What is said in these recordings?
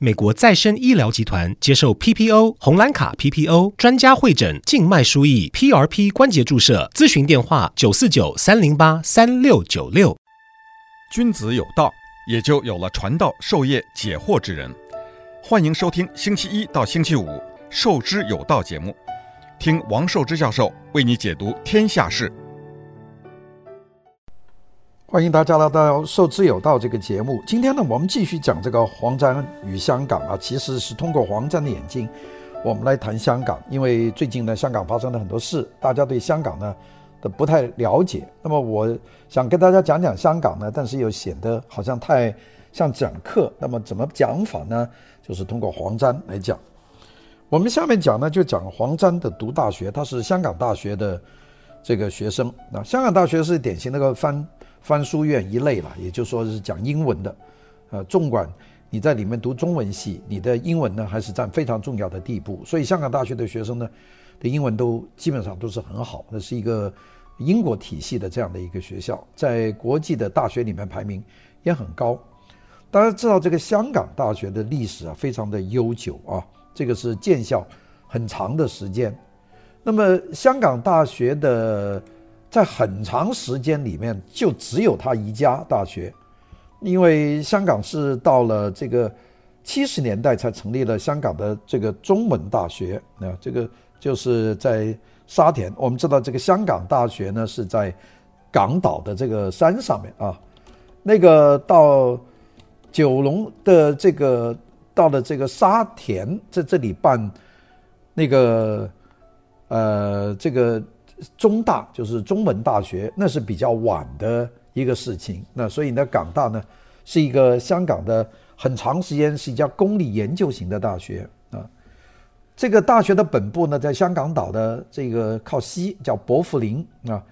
美国再生医疗集团接受 PPO 红蓝卡 PPO 专家会诊静脉输液 PRP 关节注射咨询电话九四九三零八三六九六。君子有道，也就有了传道授业解惑之人。欢迎收听星期一到星期五《授之有道》节目，听王寿之教授为你解读天下事。欢迎大家来到《受之有道》这个节目。今天呢，我们继续讲这个黄沾与香港啊，其实是通过黄沾的眼睛，我们来谈香港。因为最近呢，香港发生了很多事，大家对香港呢都不太了解。那么，我想跟大家讲讲香港呢，但是又显得好像太像讲课。那么，怎么讲法呢？就是通过黄沾来讲。我们下面讲呢，就讲黄沾的读大学，他是香港大学的这个学生。那香港大学是典型那个翻。翻书院一类了，也就是说是讲英文的，呃，纵管你在里面读中文系，你的英文呢还是占非常重要的地步。所以香港大学的学生呢的英文都基本上都是很好，那是一个英国体系的这样的一个学校，在国际的大学里面排名也很高。大家知道这个香港大学的历史啊非常的悠久啊，这个是建校很长的时间。那么香港大学的。在很长时间里面，就只有他一家大学，因为香港是到了这个七十年代才成立了香港的这个中文大学。啊这个就是在沙田，我们知道这个香港大学呢是在港岛的这个山上面啊。那个到九龙的这个到了这个沙田，在这里办那个呃这个。中大就是中文大学，那是比较晚的一个事情。那所以呢，港大呢是一个香港的很长时间是一家公立研究型的大学啊。这个大学的本部呢在香港岛的这个靠西，叫薄扶林啊。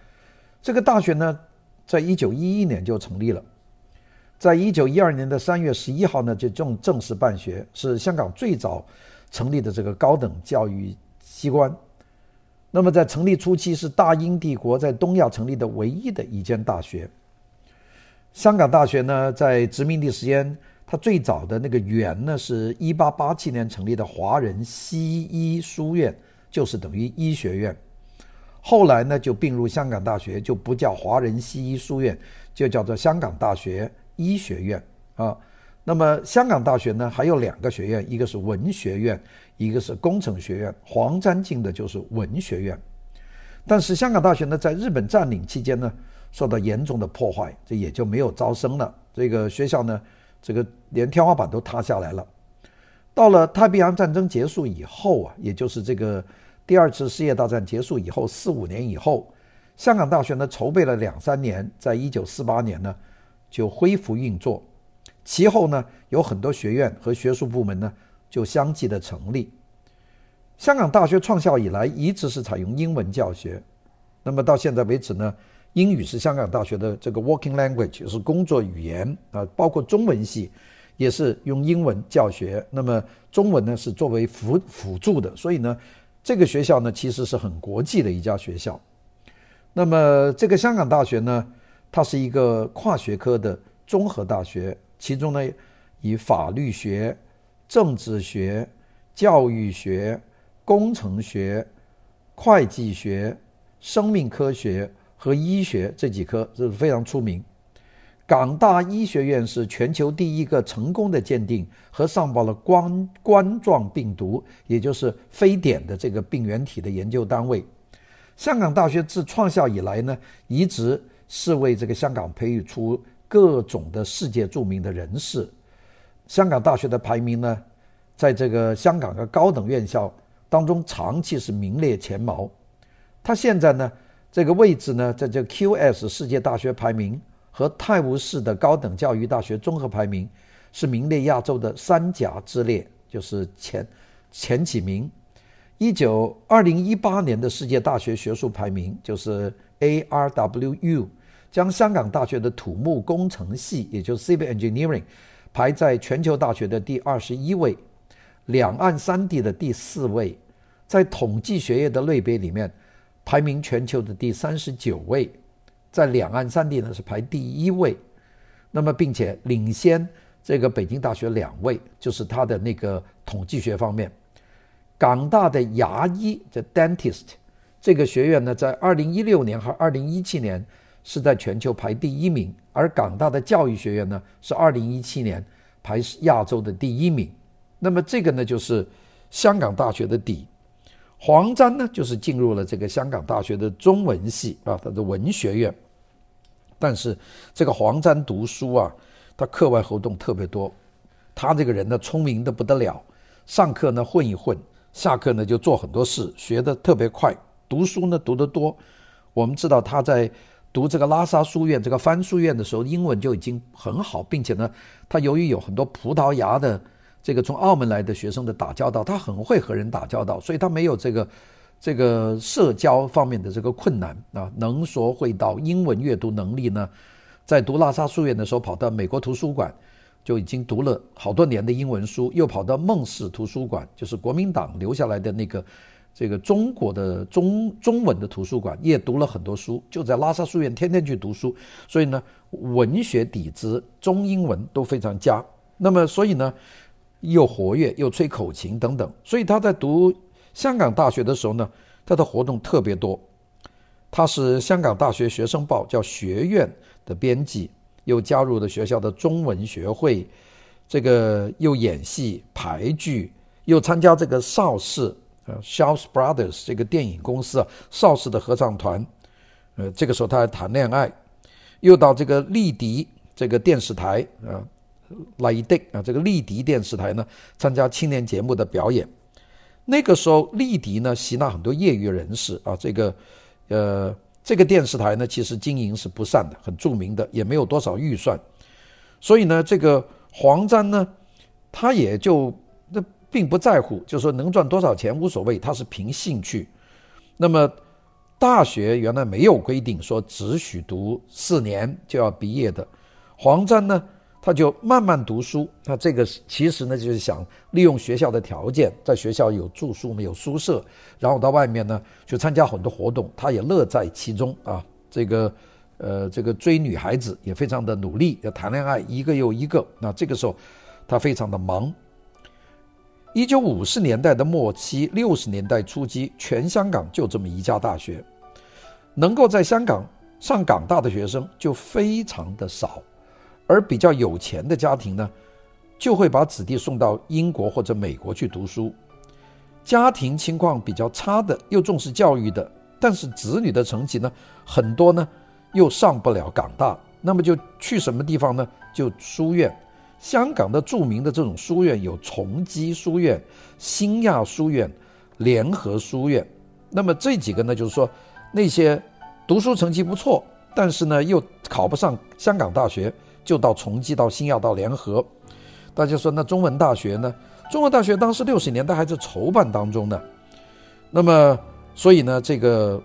这个大学呢在一九一一年就成立了，在一九一二年的三月十一号呢就正正式办学，是香港最早成立的这个高等教育机关。那么在成立初期是大英帝国在东亚成立的唯一的一间大学。香港大学呢，在殖民地时间，它最早的那个园呢，是一八八七年成立的华人西医书院，就是等于医学院。后来呢，就并入香港大学，就不叫华人西医书院，就叫做香港大学医学院啊。那么香港大学呢，还有两个学院，一个是文学院，一个是工程学院。黄沾进的就是文学院，但是香港大学呢，在日本占领期间呢，受到严重的破坏，这也就没有招生了。这个学校呢，这个连天花板都塌下来了。到了太平洋战争结束以后啊，也就是这个第二次世界大战结束以后四五年以后，香港大学呢筹备了两三年，在一九四八年呢就恢复运作。其后呢，有很多学院和学术部门呢，就相继的成立。香港大学创校以来，一直是采用英文教学。那么到现在为止呢，英语是香港大学的这个 working language，是工作语言啊，包括中文系也是用英文教学。那么中文呢，是作为辅辅助的。所以呢，这个学校呢，其实是很国际的一家学校。那么这个香港大学呢，它是一个跨学科的综合大学。其中呢，以法律学、政治学、教育学、工程学、会计学、生命科学和医学这几科是非常出名。港大医学院是全球第一个成功的鉴定和上报了冠冠状病毒，也就是非典的这个病原体的研究单位。香港大学自创校以来呢，一直是为这个香港培育出。各种的世界著名的人士，香港大学的排名呢，在这个香港的高等院校当中，长期是名列前茅。它现在呢，这个位置呢，在这 QS 世界大学排名和泰晤士的高等教育大学综合排名是名列亚洲的三甲之列，就是前前几名。一九二零一八年的世界大学学术排名就是 ARWU。将香港大学的土木工程系，也就是 Civil Engineering，排在全球大学的第二十一位，两岸三地的第四位，在统计学业的类别里面，排名全球的第三十九位，在两岸三地呢是排第一位，那么并且领先这个北京大学两位，就是他的那个统计学方面。港大的牙医的 dentist 这个学院呢，在二零一六年和二零一七年是在全球排第一名，而港大的教育学院呢是二零一七年排亚洲的第一名。那么这个呢就是香港大学的底。黄沾呢就是进入了这个香港大学的中文系啊，他的文学院。但是这个黄沾读书啊，他课外活动特别多，他这个人呢聪明得不得了，上课呢混一混。下课呢就做很多事，学得特别快，读书呢读得多。我们知道他在读这个拉萨书院这个翻书院的时候，英文就已经很好，并且呢，他由于有很多葡萄牙的这个从澳门来的学生的打交道，他很会和人打交道，所以他没有这个这个社交方面的这个困难啊，能说会道，英文阅读能力呢，在读拉萨书院的时候跑到美国图书馆。就已经读了好多年的英文书，又跑到孟氏图书馆，就是国民党留下来的那个这个中国的中中文的图书馆，也读了很多书。就在拉萨书院天天去读书，所以呢，文学底子、中英文都非常佳。那么，所以呢，又活跃又吹口琴等等。所以他在读香港大学的时候呢，他的活动特别多。他是香港大学学生报叫《学院》的编辑。又加入了学校的中文学会，这个又演戏、排剧，又参加这个邵氏呃 Shaw Brothers 这个电影公司啊，邵氏的合唱团。呃，这个时候他还谈恋爱，又到这个丽迪这个电视台啊，丽迪啊，这个丽迪电视台呢，参加青年节目的表演。那个时候，丽迪呢吸纳很多业余人士啊，这个呃。这个电视台呢，其实经营是不善的，很著名的，也没有多少预算，所以呢，这个黄沾呢，他也就那并不在乎，就是说能赚多少钱无所谓，他是凭兴趣。那么大学原来没有规定说只许读四年就要毕业的，黄沾呢。他就慢慢读书，那这个其实呢，就是想利用学校的条件，在学校有住宿，没有宿舍，然后到外面呢去参加很多活动，他也乐在其中啊。这个，呃，这个追女孩子也非常的努力，要谈恋爱一个又一个。那这个时候，他非常的忙。一九五十年代的末期，六十年代初期，全香港就这么一家大学，能够在香港上港大的学生就非常的少。而比较有钱的家庭呢，就会把子弟送到英国或者美国去读书。家庭情况比较差的，又重视教育的，但是子女的成绩呢，很多呢又上不了港大，那么就去什么地方呢？就书院。香港的著名的这种书院有崇基书院、新亚书院、联合书院。那么这几个呢，就是说那些读书成绩不错，但是呢又考不上香港大学。就到崇基，到新亚，到联合，大家说那中文大学呢？中文大学当时六十年代还在筹办当中呢，那么所以呢，这个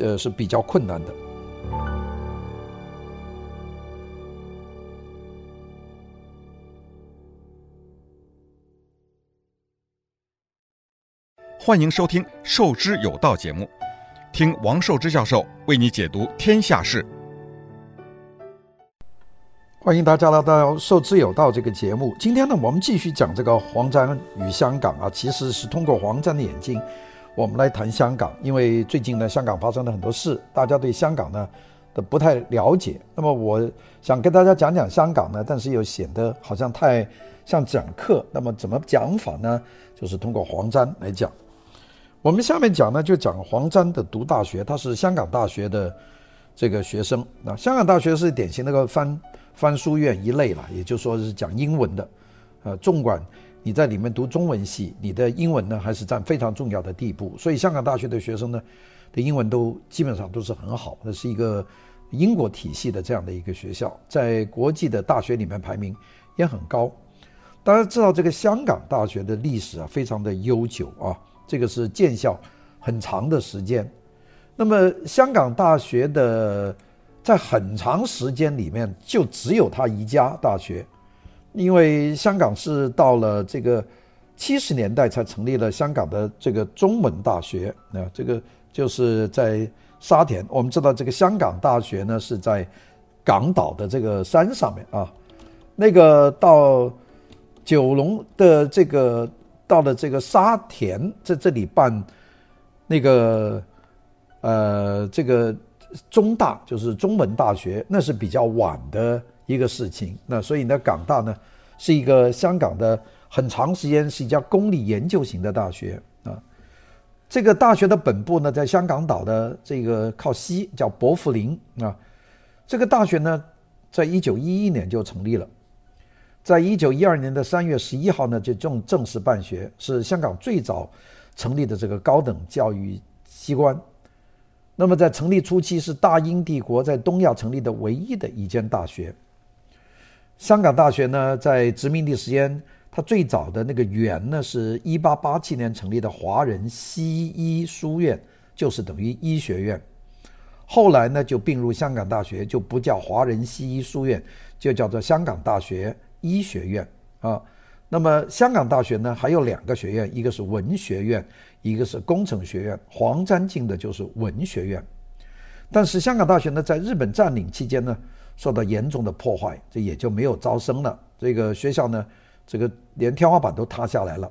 呃是比较困难的。欢迎收听《受之有道》节目，听王寿之教授为你解读天下事。欢迎大家来到《受之有道》这个节目。今天呢，我们继续讲这个黄沾与香港啊，其实是通过黄沾的眼睛，我们来谈香港。因为最近呢，香港发生了很多事，大家对香港呢都不太了解。那么，我想跟大家讲讲香港呢，但是又显得好像太像讲课。那么，怎么讲法呢？就是通过黄沾来讲。我们下面讲呢，就讲黄沾的读大学，他是香港大学的这个学生。那香港大学是典型那个翻。翻书院一类了，也就是说是讲英文的，呃，纵管你在里面读中文系，你的英文呢还是占非常重要的地步。所以香港大学的学生呢，的英文都基本上都是很好，那是一个英国体系的这样的一个学校，在国际的大学里面排名也很高。大家知道这个香港大学的历史啊，非常的悠久啊，这个是建校很长的时间。那么香港大学的。在很长时间里面，就只有他一家大学，因为香港是到了这个七十年代才成立了香港的这个中文大学。那这个就是在沙田，我们知道这个香港大学呢是在港岛的这个山上面啊。那个到九龙的这个到了这个沙田在这里办那个呃这个中大就是中文大学，那是比较晚的一个事情。那所以呢，港大呢是一个香港的很长时间是一家公立研究型的大学啊。这个大学的本部呢在香港岛的这个靠西叫薄扶林啊。这个大学呢在一九一一年就成立了。在一九一二年的三月十一号呢，就正正式办学，是香港最早成立的这个高等教育机关。那么在成立初期，是大英帝国在东亚成立的唯一的一间大学。香港大学呢，在殖民地时间，它最早的那个园呢，是一八八七年成立的华人西医书院，就是等于医学院。后来呢，就并入香港大学，就不叫华人西医书院，就叫做香港大学。医学院啊，那么香港大学呢，还有两个学院，一个是文学院，一个是工程学院。黄沾进的就是文学院，但是香港大学呢，在日本占领期间呢，受到严重的破坏，这也就没有招生了。这个学校呢，这个连天花板都塌下来了。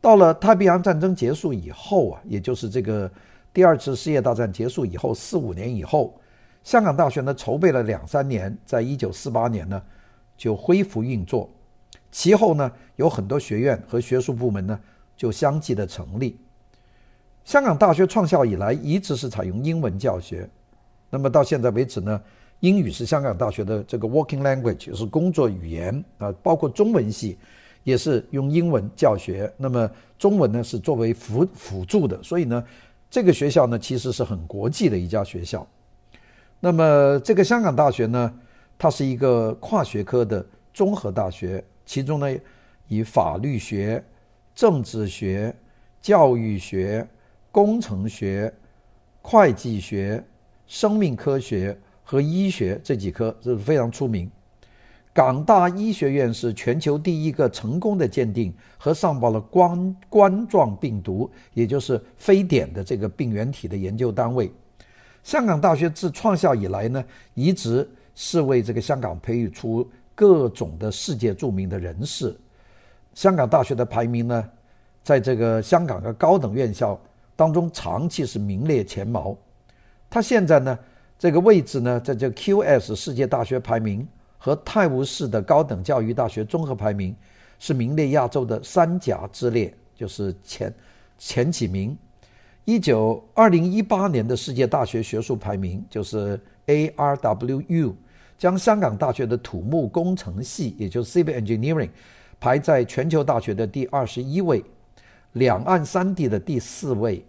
到了太平洋战争结束以后啊，也就是这个第二次世界大战结束以后四五年以后，香港大学呢筹备了两三年，在一九四八年呢。就恢复运作，其后呢，有很多学院和学术部门呢就相继的成立。香港大学创校以来一直是采用英文教学，那么到现在为止呢，英语是香港大学的这个 working language，是工作语言啊，包括中文系也是用英文教学，那么中文呢是作为辅辅助的，所以呢，这个学校呢其实是很国际的一家学校。那么这个香港大学呢，它是一个跨学科的综合大学，其中呢，以法律学、政治学、教育学、工程学、会计学、生命科学和医学这几科是非常出名。港大医学院是全球第一个成功的鉴定和上报了冠冠状病毒，也就是非典的这个病原体的研究单位。香港大学自创校以来呢，一直。是为这个香港培育出各种的世界著名的人士。香港大学的排名呢，在这个香港的高等院校当中，长期是名列前茅。它现在呢，这个位置呢，在这 QS 世界大学排名和泰晤士的高等教育大学综合排名是名列亚洲的三甲之列，就是前前几名。一九二零一八年的世界大学学术排名就是 ARWU。将香港大学的土木工程系，也就是 Civil Engineering，排在全球大学的第二十一位，两岸三地的第四位，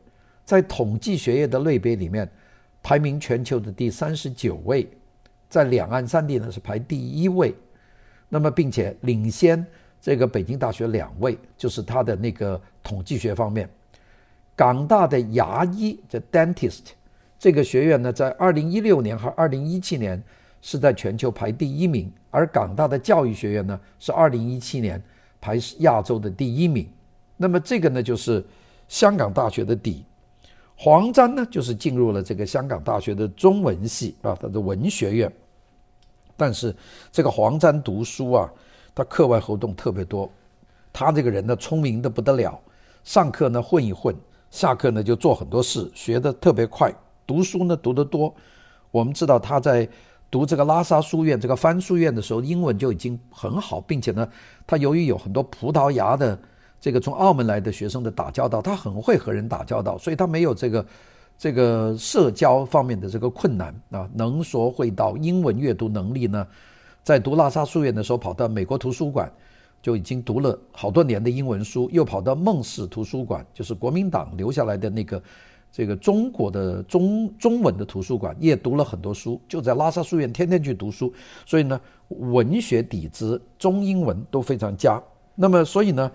在统计学业的类别里面，排名全球的第三十九位，在两岸三地呢是排第一位，那么并且领先这个北京大学两位，就是它的那个统计学方面，港大的牙医的 Dentist 这个学院呢，在二零一六年和二零一七年。是在全球排第一名，而港大的教育学院呢，是二零一七年排亚洲的第一名。那么这个呢，就是香港大学的底。黄沾呢，就是进入了这个香港大学的中文系啊，他的文学院。但是这个黄沾读书啊，他课外活动特别多。他这个人呢，聪明的不得了，上课呢混一混，下课呢就做很多事，学的特别快，读书呢读得多。我们知道他在。读这个拉萨书院、这个翻书院的时候，英文就已经很好，并且呢，他由于有很多葡萄牙的这个从澳门来的学生的打交道，他很会和人打交道，所以他没有这个这个社交方面的这个困难啊，能说会道，英文阅读能力呢，在读拉萨书院的时候，跑到美国图书馆就已经读了好多年的英文书，又跑到孟氏图书馆，就是国民党留下来的那个。这个中国的中中文的图书馆也读了很多书，就在拉萨书院天天去读书，所以呢，文学底子、中英文都非常佳。那么，所以呢，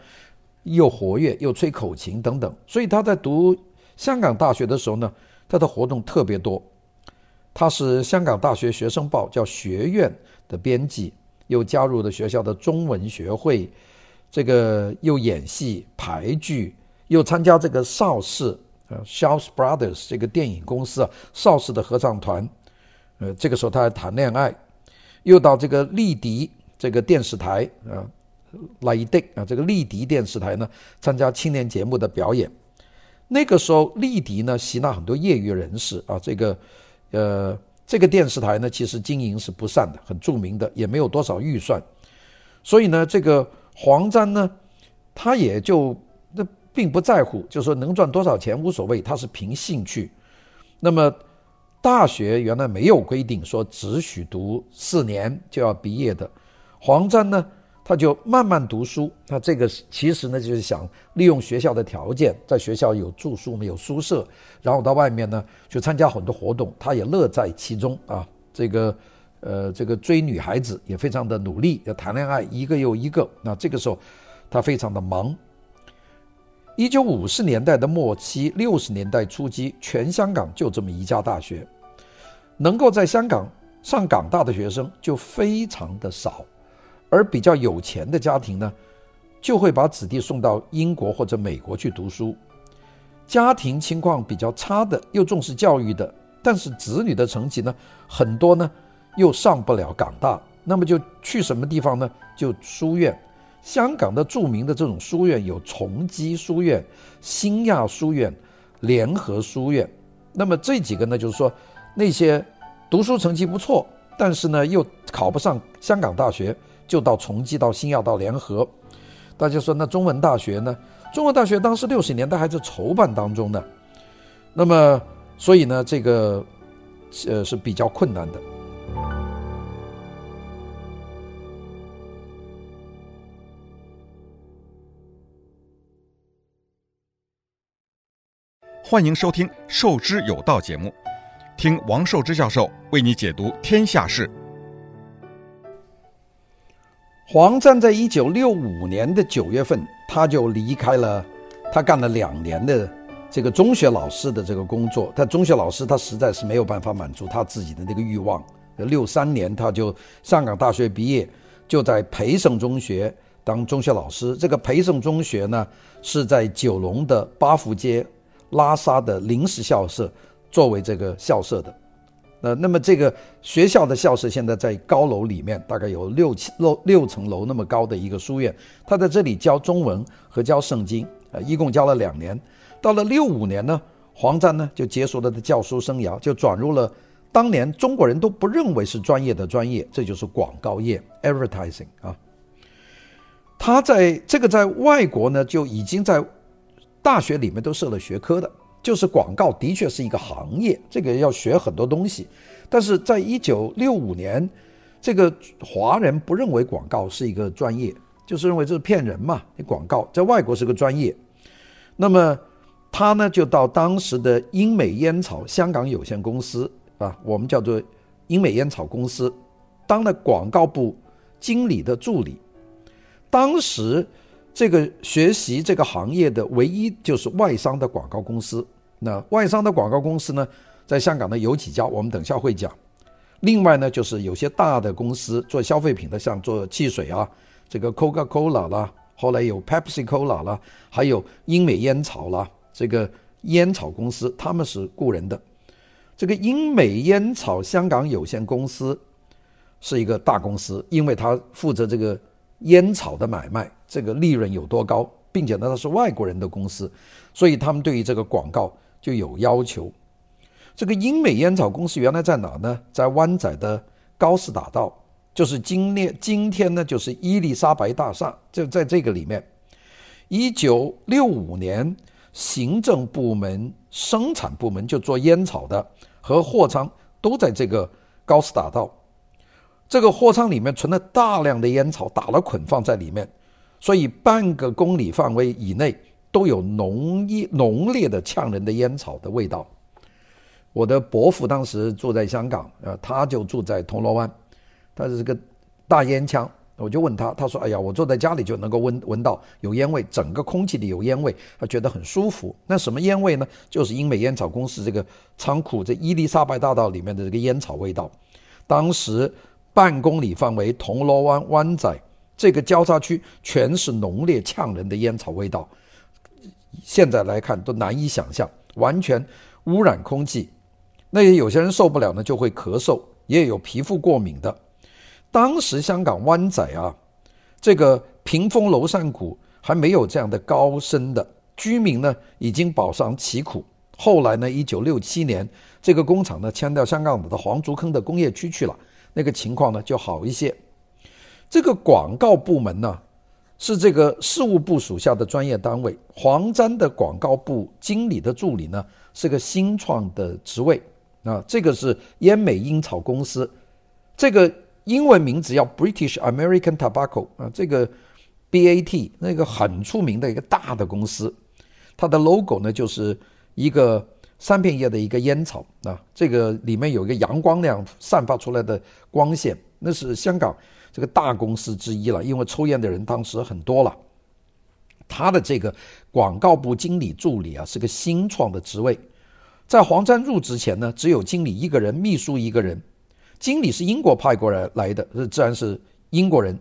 又活跃又吹口琴等等。所以他在读香港大学的时候呢，他的活动特别多。他是香港大学学生报叫学院的编辑，又加入了学校的中文学会，这个又演戏、排剧，又参加这个邵氏。呃，Shaw Brothers 这个电影公司啊，邵氏的合唱团，呃，这个时候他还谈恋爱，又到这个丽迪这个电视台啊，丽的啊，这个丽迪电视台呢，参加青年节目的表演。那个时候，丽迪呢吸纳很多业余人士啊，这个呃，这个电视台呢其实经营是不善的，很著名的，也没有多少预算，所以呢，这个黄沾呢，他也就并不在乎，就是说能赚多少钱无所谓，他是凭兴趣。那么大学原来没有规定说只许读四年就要毕业的，黄沾呢，他就慢慢读书，那这个其实呢，就是想利用学校的条件，在学校有住宿，有宿舍，然后到外面呢去参加很多活动，他也乐在其中啊。这个呃，这个追女孩子也非常的努力，要谈恋爱一个又一个。那这个时候他非常的忙。一九五十年代的末期，六十年代初期，全香港就这么一家大学，能够在香港上港大的学生就非常的少。而比较有钱的家庭呢，就会把子弟送到英国或者美国去读书。家庭情况比较差的，又重视教育的，但是子女的成绩呢，很多呢又上不了港大，那么就去什么地方呢？就书院。香港的著名的这种书院有崇基书院、新亚书院、联合书院。那么这几个呢，就是说那些读书成绩不错，但是呢又考不上香港大学。就到崇基，到新亚，到联合，大家说那中文大学呢？中文大学当时六十年代还在筹办当中呢，那么所以呢，这个呃是比较困难的。欢迎收听《授之有道》节目，听王寿之教授为你解读天下事。黄沾在一九六五年的九月份，他就离开了他干了两年的这个中学老师的这个工作。他中学老师，他实在是没有办法满足他自己的那个欲望。六三年，他就上港大学毕业，就在培圣中学当中学老师。这个培圣中学呢，是在九龙的八福街拉萨的临时校舍作为这个校舍的。呃，那么这个学校的校舍现在在高楼里面，大概有六七楼六层楼那么高的一个书院。他在这里教中文和教圣经，呃，一共教了两年。到了六五年呢，黄沾呢就结束了他的教书生涯，就转入了当年中国人都不认为是专业的专业，这就是广告业 （advertising） 啊。他在这个在外国呢，就已经在大学里面都设了学科的。就是广告的确是一个行业，这个要学很多东西。但是在一九六五年，这个华人不认为广告是一个专业，就是认为这是骗人嘛。你广告在外国是个专业。那么他呢，就到当时的英美烟草香港有限公司啊，我们叫做英美烟草公司，当了广告部经理的助理。当时这个学习这个行业的唯一就是外商的广告公司。那外商的广告公司呢，在香港呢有几家，我们等下会讲。另外呢，就是有些大的公司做消费品的，像做汽水啊，这个 Coca-Cola 啦，后来有 Pepsi-Cola 啦，还有英美烟草啦，这个烟草公司他们是雇人的。这个英美烟草香港有限公司是一个大公司，因为它负责这个烟草的买卖，这个利润有多高，并且呢，它是外国人的公司，所以他们对于这个广告。就有要求。这个英美烟草公司原来在哪呢？在湾仔的高士打道，就是今天今天呢，就是伊丽莎白大厦，就在这个里面。一九六五年，行政部门、生产部门就做烟草的和货仓都在这个高士打道。这个货仓里面存了大量的烟草，打了捆放在里面，所以半个公里范围以内。都有浓烈浓烈的呛人的烟草的味道。我的伯父当时住在香港，呃，他就住在铜锣湾，他是这个大烟枪。我就问他，他说：“哎呀，我坐在家里就能够闻闻到有烟味，整个空气里有烟味，他觉得很舒服。那什么烟味呢？就是英美烟草公司这个仓库在伊丽莎白大道里面的这个烟草味道。当时半公里范围，铜锣湾、湾仔这个交叉区全是浓烈呛人的烟草味道。”现在来看都难以想象，完全污染空气。那些有些人受不了呢，就会咳嗽，也有皮肤过敏的。当时香港湾仔啊，这个屏风楼上股还没有这样的高升的，居民呢已经饱尝其苦。后来呢，一九六七年，这个工厂呢迁到香港的黄竹坑的工业区去了，那个情况呢就好一些。这个广告部门呢是这个事务部属下的专业单位，黄沾的广告部经理的助理呢是个新创的职位啊，这个是烟美烟草公司，这个英文名字叫 British American Tobacco 啊，这个 BAT 那个很出名的一个大的公司，它的 logo 呢就是。一个三片叶的一个烟草啊，这个里面有一个阳光那样散发出来的光线，那是香港这个大公司之一了。因为抽烟的人当时很多了，他的这个广告部经理助理啊是个新创的职位，在黄沾入职前呢，只有经理一个人，秘书一个人。经理是英国派过来来的，这自然是英国人。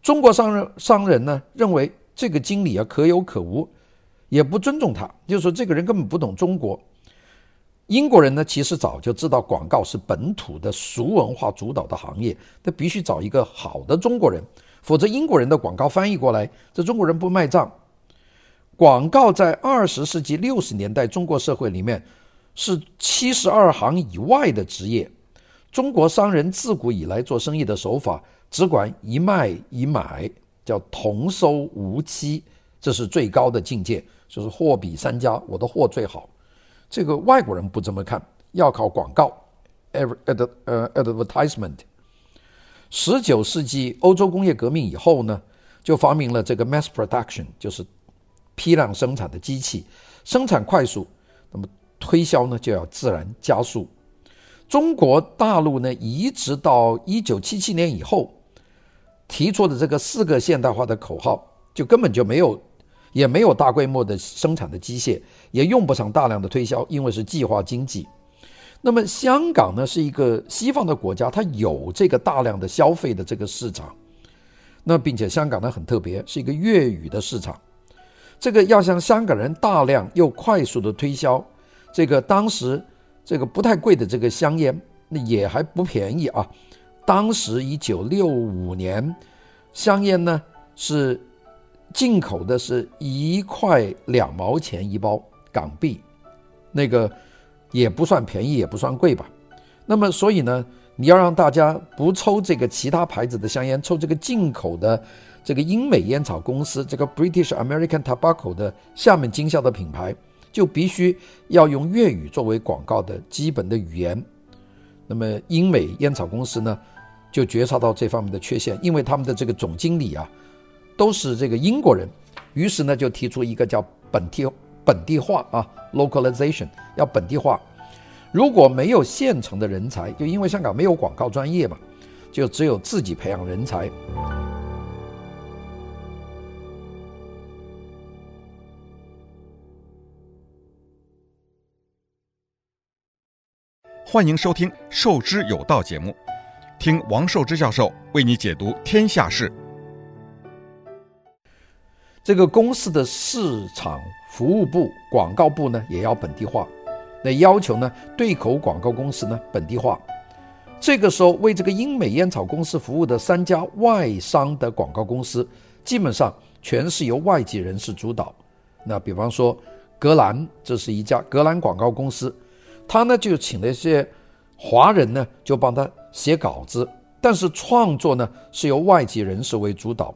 中国商人商人呢认为这个经理啊可有可无。也不尊重他，就是说这个人根本不懂中国。英国人呢，其实早就知道广告是本土的俗文化主导的行业，他必须找一个好的中国人，否则英国人的广告翻译过来，这中国人不卖账。广告在二十世纪六十年代中国社会里面是七十二行以外的职业。中国商人自古以来做生意的手法只管一卖一买，叫同收无欺，这是最高的境界。就是货比三家，我的货最好。这个外国人不这么看，要靠广告，ad 呃 advertisement。十九世纪欧洲工业革命以后呢，就发明了这个 mass production，就是批量生产的机器，生产快速，那么推销呢就要自然加速。中国大陆呢，一直到一九七七年以后提出的这个四个现代化的口号，就根本就没有。也没有大规模的生产的机械，也用不上大量的推销，因为是计划经济。那么香港呢，是一个西方的国家，它有这个大量的消费的这个市场。那并且香港呢很特别，是一个粤语的市场。这个要向香港人大量又快速的推销，这个当时这个不太贵的这个香烟，那也还不便宜啊。当时一九六五年，香烟呢是。进口的是一块两毛钱一包港币，那个也不算便宜，也不算贵吧。那么，所以呢，你要让大家不抽这个其他牌子的香烟，抽这个进口的这个英美烟草公司这个 British American Tobacco 的下面经销的品牌，就必须要用粤语作为广告的基本的语言。那么，英美烟草公司呢，就觉察到这方面的缺陷，因为他们的这个总经理啊。都是这个英国人，于是呢就提出一个叫本地本地化啊，localization 要本地化。如果没有现成的人才，就因为香港没有广告专业嘛，就只有自己培养人才。欢迎收听《受之有道》节目，听王受之教授为你解读天下事。这个公司的市场服务部、广告部呢，也要本地化。那要求呢，对口广告公司呢，本地化。这个时候，为这个英美烟草公司服务的三家外商的广告公司，基本上全是由外籍人士主导。那比方说，格兰，这是一家格兰广告公司，他呢就请了一些华人呢，就帮他写稿子，但是创作呢是由外籍人士为主导。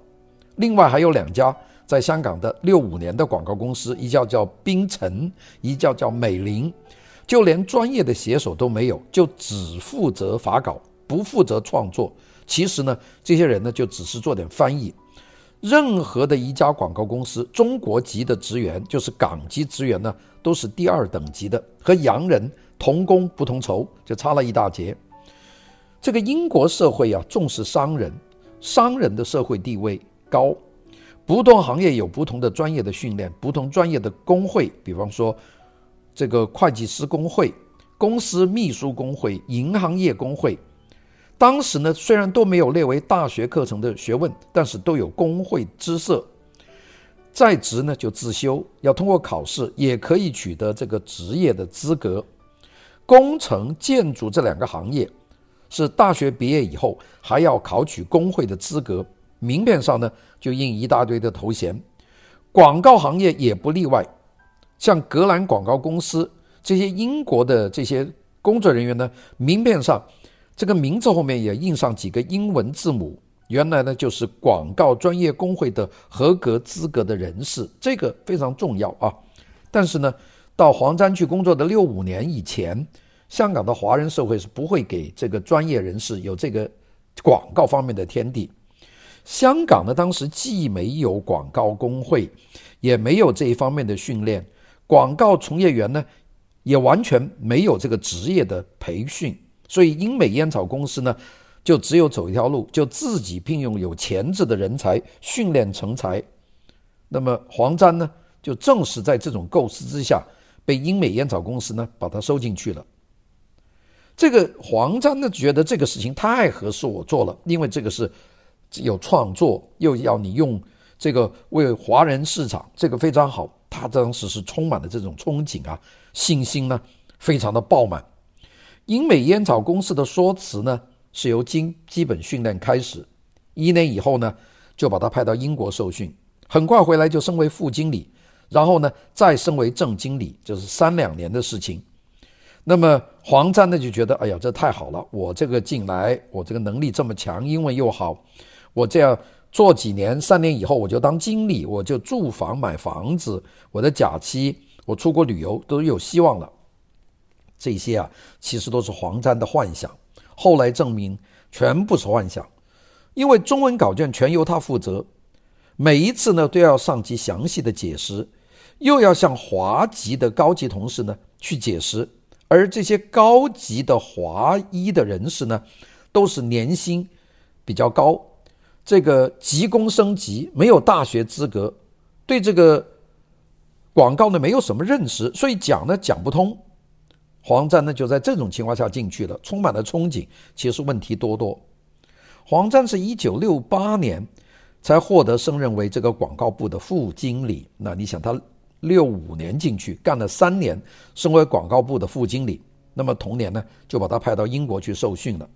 另外还有两家。在香港的六五年的广告公司，一叫叫冰城，一叫叫美林，就连专业的写手都没有，就只负责发稿，不负责创作。其实呢，这些人呢就只是做点翻译。任何的一家广告公司，中国籍的职员就是港籍职员呢，都是第二等级的，和洋人同工不同酬，就差了一大截。这个英国社会啊，重视商人，商人的社会地位高。不同行业有不同的专业的训练，不同专业的工会，比方说这个会计师工会、公司秘书工会、银行业工会。当时呢，虽然都没有列为大学课程的学问，但是都有工会资色。在职呢就自修，要通过考试也可以取得这个职业的资格。工程、建筑这两个行业是大学毕业以后还要考取工会的资格，名片上呢就印一大堆的头衔。广告行业也不例外，像格兰广告公司这些英国的这些工作人员呢，名片上这个名字后面也印上几个英文字母，原来呢就是广告专业工会的合格资格的人士，这个非常重要啊。但是呢，到黄沾去工作的六五年以前，香港的华人社会是不会给这个专业人士有这个广告方面的天地。香港呢，当时既没有广告工会，也没有这一方面的训练，广告从业员呢，也完全没有这个职业的培训，所以英美烟草公司呢，就只有走一条路，就自己聘用有潜质的人才，训练成才。那么黄沾呢，就正是在这种构思之下，被英美烟草公司呢把他收进去了。这个黄沾呢觉得这个事情太合适我做了，因为这个是有创作，又要你用这个为华人市场，这个非常好。他当时是充满了这种憧憬啊，信心呢非常的爆满。英美烟草公司的说辞呢是由经基本训练开始，一年以后呢就把他派到英国受训，很快回来就升为副经理。然后呢，再升为正经理，就是三两年的事情。那么黄沾呢就觉得，哎呀，这太好了！我这个进来，我这个能力这么强，英文又好，我这样做几年，三年以后我就当经理，我就住房买房子，我的假期我出国旅游都有希望了。这些啊，其实都是黄沾的幻想。后来证明全部是幻想，因为中文稿件全由他负责，每一次呢都要上级详细的解释。又要向华籍的高级同事呢去解释，而这些高级的华裔的人士呢，都是年薪比较高，这个急功升级，没有大学资格，对这个广告呢没有什么认识，所以讲呢讲不通。黄沾呢就在这种情况下进去了，充满了憧憬，其实问题多多。黄沾是一九六八年才获得升任为这个广告部的副经理，那你想他。六五年进去干了三年，升为广告部的副经理。那么同年呢，就把他派到英国去受训了。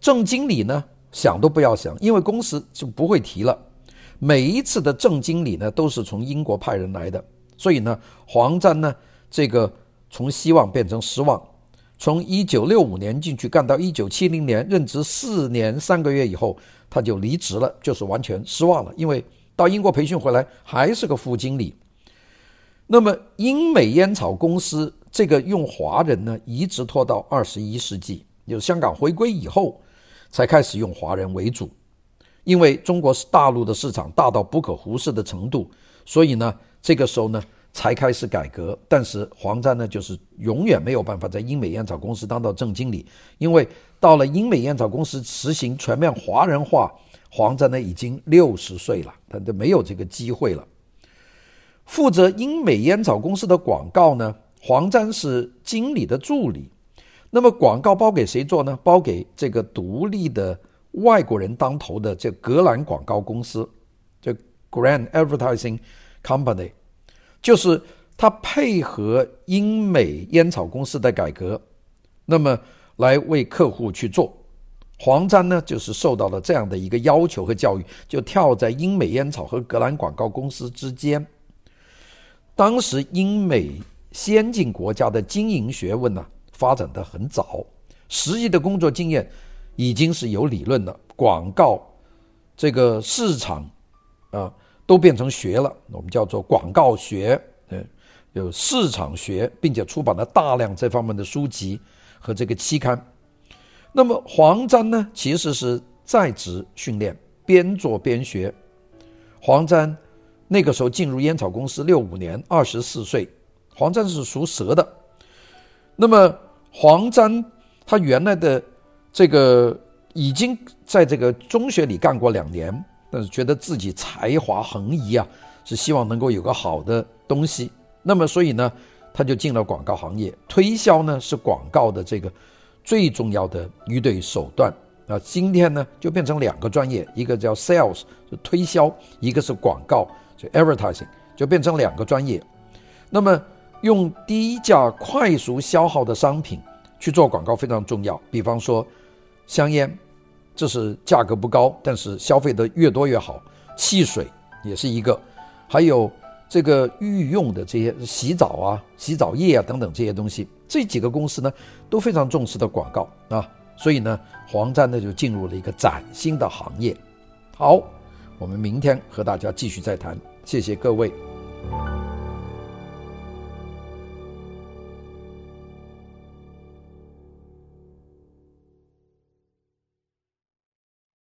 正经理呢，想都不要想，因为公司就不会提了。每一次的正经理呢，都是从英国派人来的。所以呢，黄沾呢，这个从希望变成失望。从一九六五年进去干到一九七零年任职四年三个月以后，他就离职了，就是完全失望了。因为到英国培训回来还是个副经理。那么，英美烟草公司这个用华人呢，一直拖到二十一世纪，就香港回归以后，才开始用华人为主。因为中国是大陆的市场大到不可忽视的程度，所以呢，这个时候呢，才开始改革。但是黄沾呢，就是永远没有办法在英美烟草公司当到正经理，因为到了英美烟草公司实行全面华人化，黄沾呢已经六十岁了，他就没有这个机会了。负责英美烟草公司的广告呢，黄沾是经理的助理。那么广告包给谁做呢？包给这个独立的外国人当头的这格兰广告公司，这 Grand Advertising Company，就是他配合英美烟草公司的改革，那么来为客户去做。黄沾呢，就是受到了这样的一个要求和教育，就跳在英美烟草和格兰广告公司之间。当时英美先进国家的经营学问呢，发展得很早，实际的工作经验已经是有理论了，广告这个市场啊都变成学了，我们叫做广告学，嗯，有市场学，并且出版了大量这方面的书籍和这个期刊。那么黄沾呢，其实是在职训练，边做边学。黄沾。那个时候进入烟草公司六五年，二十四岁，黄沾是属蛇的。那么黄沾他原来的这个已经在这个中学里干过两年，但是觉得自己才华横溢啊，是希望能够有个好的东西。那么所以呢，他就进了广告行业，推销呢是广告的这个最重要的一对手段啊。今天呢就变成两个专业，一个叫 sales 是推销，一个是广告。就 advertising 就变成两个专业，那么用低价快速消耗的商品去做广告非常重要。比方说香烟，这是价格不高，但是消费的越多越好。汽水也是一个，还有这个御用的这些洗澡啊、洗澡液啊等等这些东西，这几个公司呢都非常重视的广告啊，所以呢，黄沾呢就进入了一个崭新的行业。好，我们明天和大家继续再谈，谢谢各位。